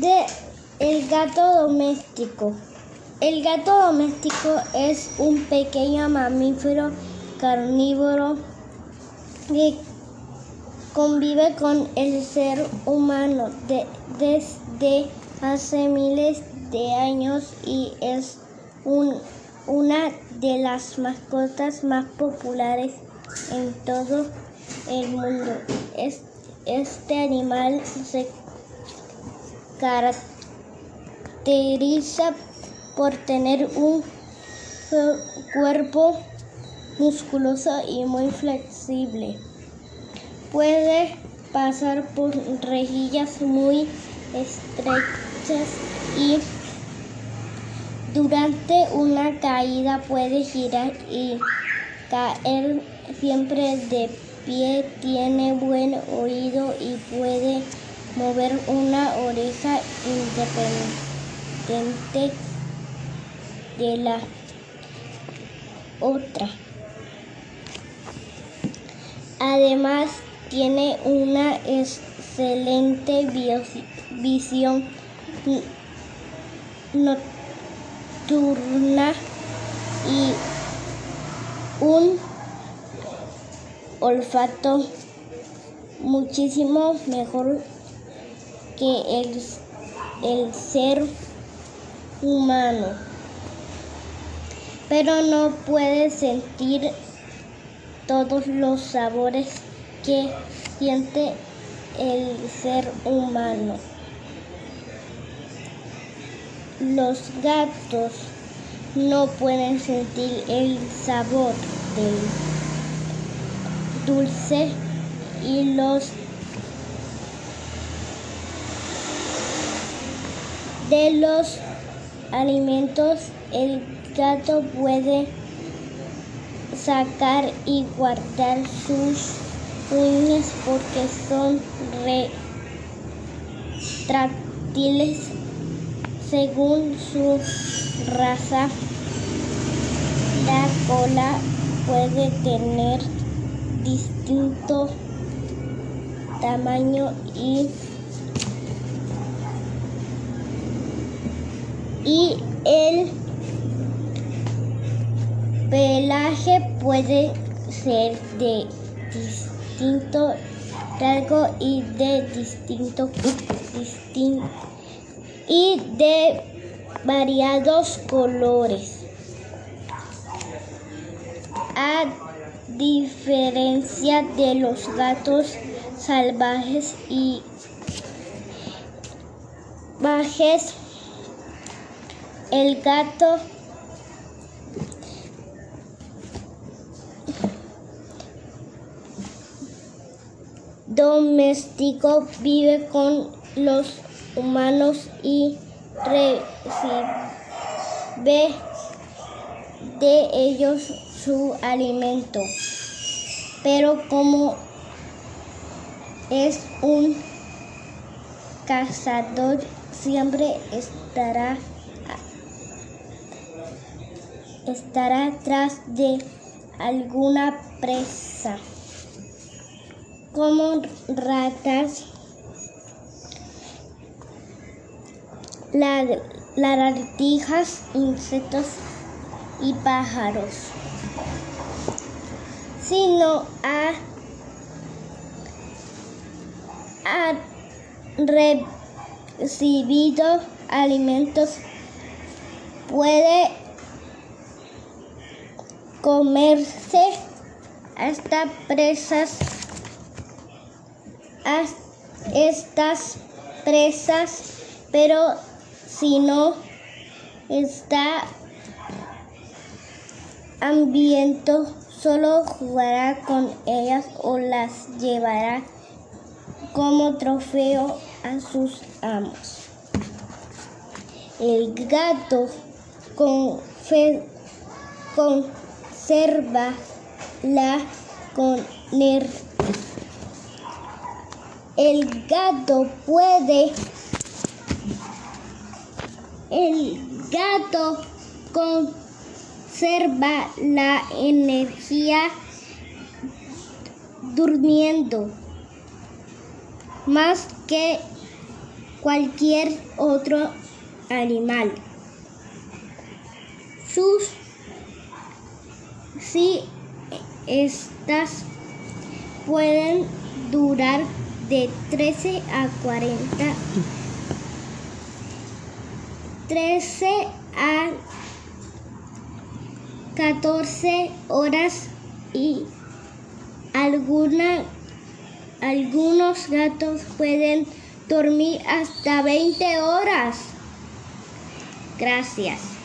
De el gato doméstico. El gato doméstico es un pequeño mamífero carnívoro que convive con el ser humano desde hace miles de años y es una de las mascotas más populares en todo el mundo. Este animal se caracteriza por tener un cuerpo musculoso y muy flexible. Puede pasar por rejillas muy estrechas y durante una caída puede girar y caer siempre de pie, tiene buen oído y puede mover una oreja independiente de la otra. Además, tiene una excelente visión nocturna y un olfato muchísimo mejor que el, el ser humano, pero no puede sentir todos los sabores que siente el ser humano. Los gatos no pueden sentir el sabor del dulce y los de los alimentos el gato puede sacar y guardar sus uñas porque son retráctiles según su raza. La cola puede tener distinto tamaño y, y el pelaje puede ser de distinto largo y de distinto, y de variados colores. Diferencia de los gatos salvajes y bajes, el gato doméstico vive con los humanos y recibe de ellos su alimento. Pero como es un cazador, siempre estará estará atrás de alguna presa como ratas, lagartijas, insectos y pájaros, sino ha, ha recibido alimentos, puede comerse hasta presas a estas presas, pero si no está hambriento, solo jugará con ellas o las llevará como trofeo a sus amos. El gato conserva la con el gato puede. El gato conserva la energía durmiendo. más que cualquier otro animal. Sus si estas pueden durar de 13 a 40 13 a 14 horas y alguna, algunos gatos pueden dormir hasta 20 horas. Gracias.